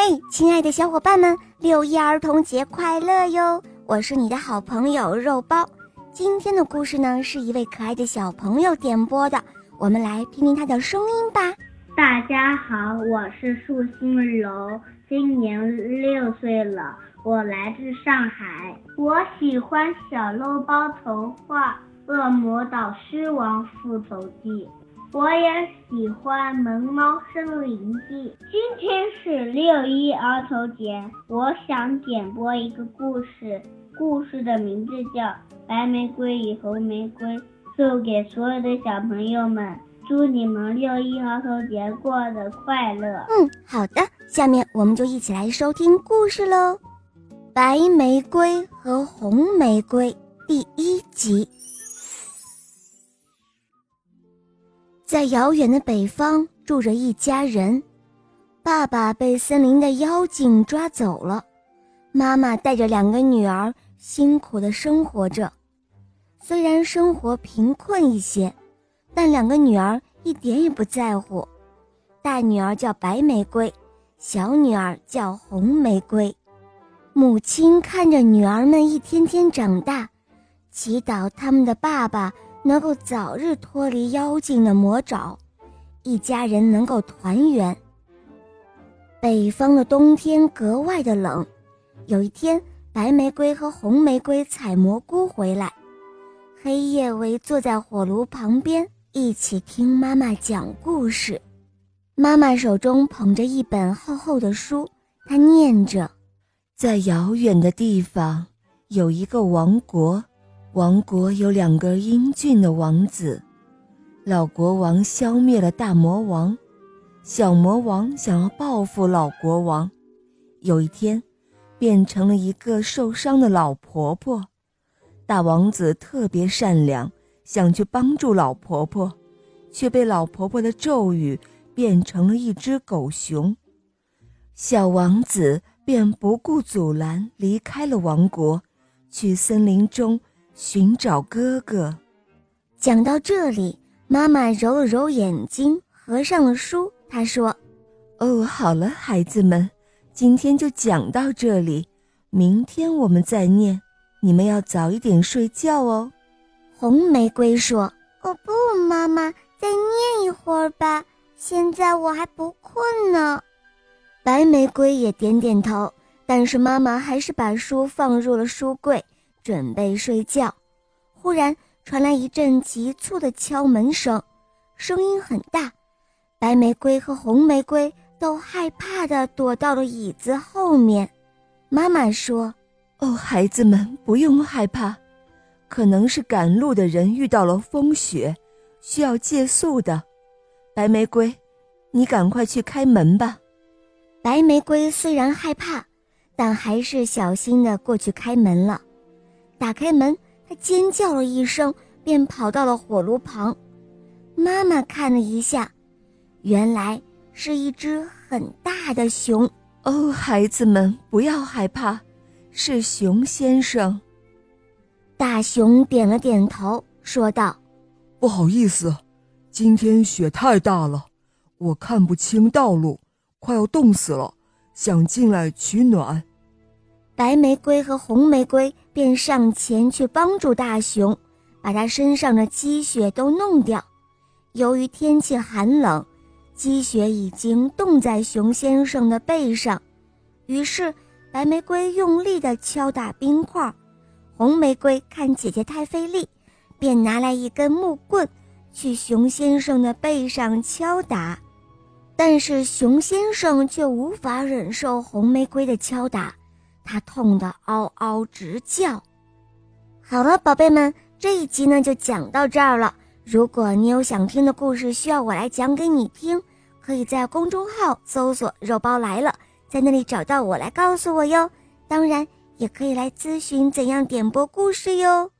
嘿，亲爱的小伙伴们，六一儿童节快乐哟！我是你的好朋友肉包。今天的故事呢，是一位可爱的小朋友点播的，我们来听听他的声音吧。大家好，我是树心柔，今年六岁了，我来自上海。我喜欢小肉包童话《恶魔岛狮王复仇记》。我也喜欢《萌猫森林记》。今天是六一儿童节，我想点播一个故事，故事的名字叫《白玫瑰与红玫瑰》，送给所有的小朋友们。祝你们六一儿童节过得快乐。嗯，好的，下面我们就一起来收听故事喽，《白玫瑰和红玫瑰》第一集。在遥远的北方住着一家人，爸爸被森林的妖精抓走了，妈妈带着两个女儿辛苦的生活着。虽然生活贫困一些，但两个女儿一点也不在乎。大女儿叫白玫瑰，小女儿叫红玫瑰。母亲看着女儿们一天天长大，祈祷他们的爸爸。能够早日脱离妖精的魔爪，一家人能够团圆。北方的冬天格外的冷，有一天，白玫瑰和红玫瑰采蘑菇回来，黑夜围坐在火炉旁边，一起听妈妈讲故事。妈妈手中捧着一本厚厚的书，她念着：“在遥远的地方，有一个王国。”王国有两个英俊的王子，老国王消灭了大魔王，小魔王想要报复老国王，有一天，变成了一个受伤的老婆婆。大王子特别善良，想去帮助老婆婆，却被老婆婆的咒语变成了一只狗熊。小王子便不顾阻拦，离开了王国，去森林中。寻找哥哥。讲到这里，妈妈揉了揉眼睛，合上了书。她说：“哦，好了，孩子们，今天就讲到这里，明天我们再念。你们要早一点睡觉哦。”红玫瑰说：“哦不，妈妈，再念一会儿吧，现在我还不困呢。”白玫瑰也点点头，但是妈妈还是把书放入了书柜。准备睡觉，忽然传来一阵急促的敲门声，声音很大。白玫瑰和红玫瑰都害怕的躲到了椅子后面。妈妈说：“哦，孩子们不用害怕，可能是赶路的人遇到了风雪，需要借宿的。白玫瑰，你赶快去开门吧。”白玫瑰虽然害怕，但还是小心的过去开门了。打开门，他尖叫了一声，便跑到了火炉旁。妈妈看了一下，原来是一只很大的熊。哦，孩子们不要害怕，是熊先生。大熊点了点头，说道：“不好意思，今天雪太大了，我看不清道路，快要冻死了，想进来取暖。”白玫瑰和红玫瑰便上前去帮助大熊，把他身上的积雪都弄掉。由于天气寒冷，积雪已经冻在熊先生的背上。于是，白玫瑰用力地敲打冰块，红玫瑰看姐姐太费力，便拿来一根木棍，去熊先生的背上敲打。但是，熊先生却无法忍受红玫瑰的敲打。他痛得嗷嗷直叫。好了，宝贝们，这一集呢就讲到这儿了。如果你有想听的故事需要我来讲给你听，可以在公众号搜索“肉包来了”，在那里找到我来告诉我哟。当然，也可以来咨询怎样点播故事哟。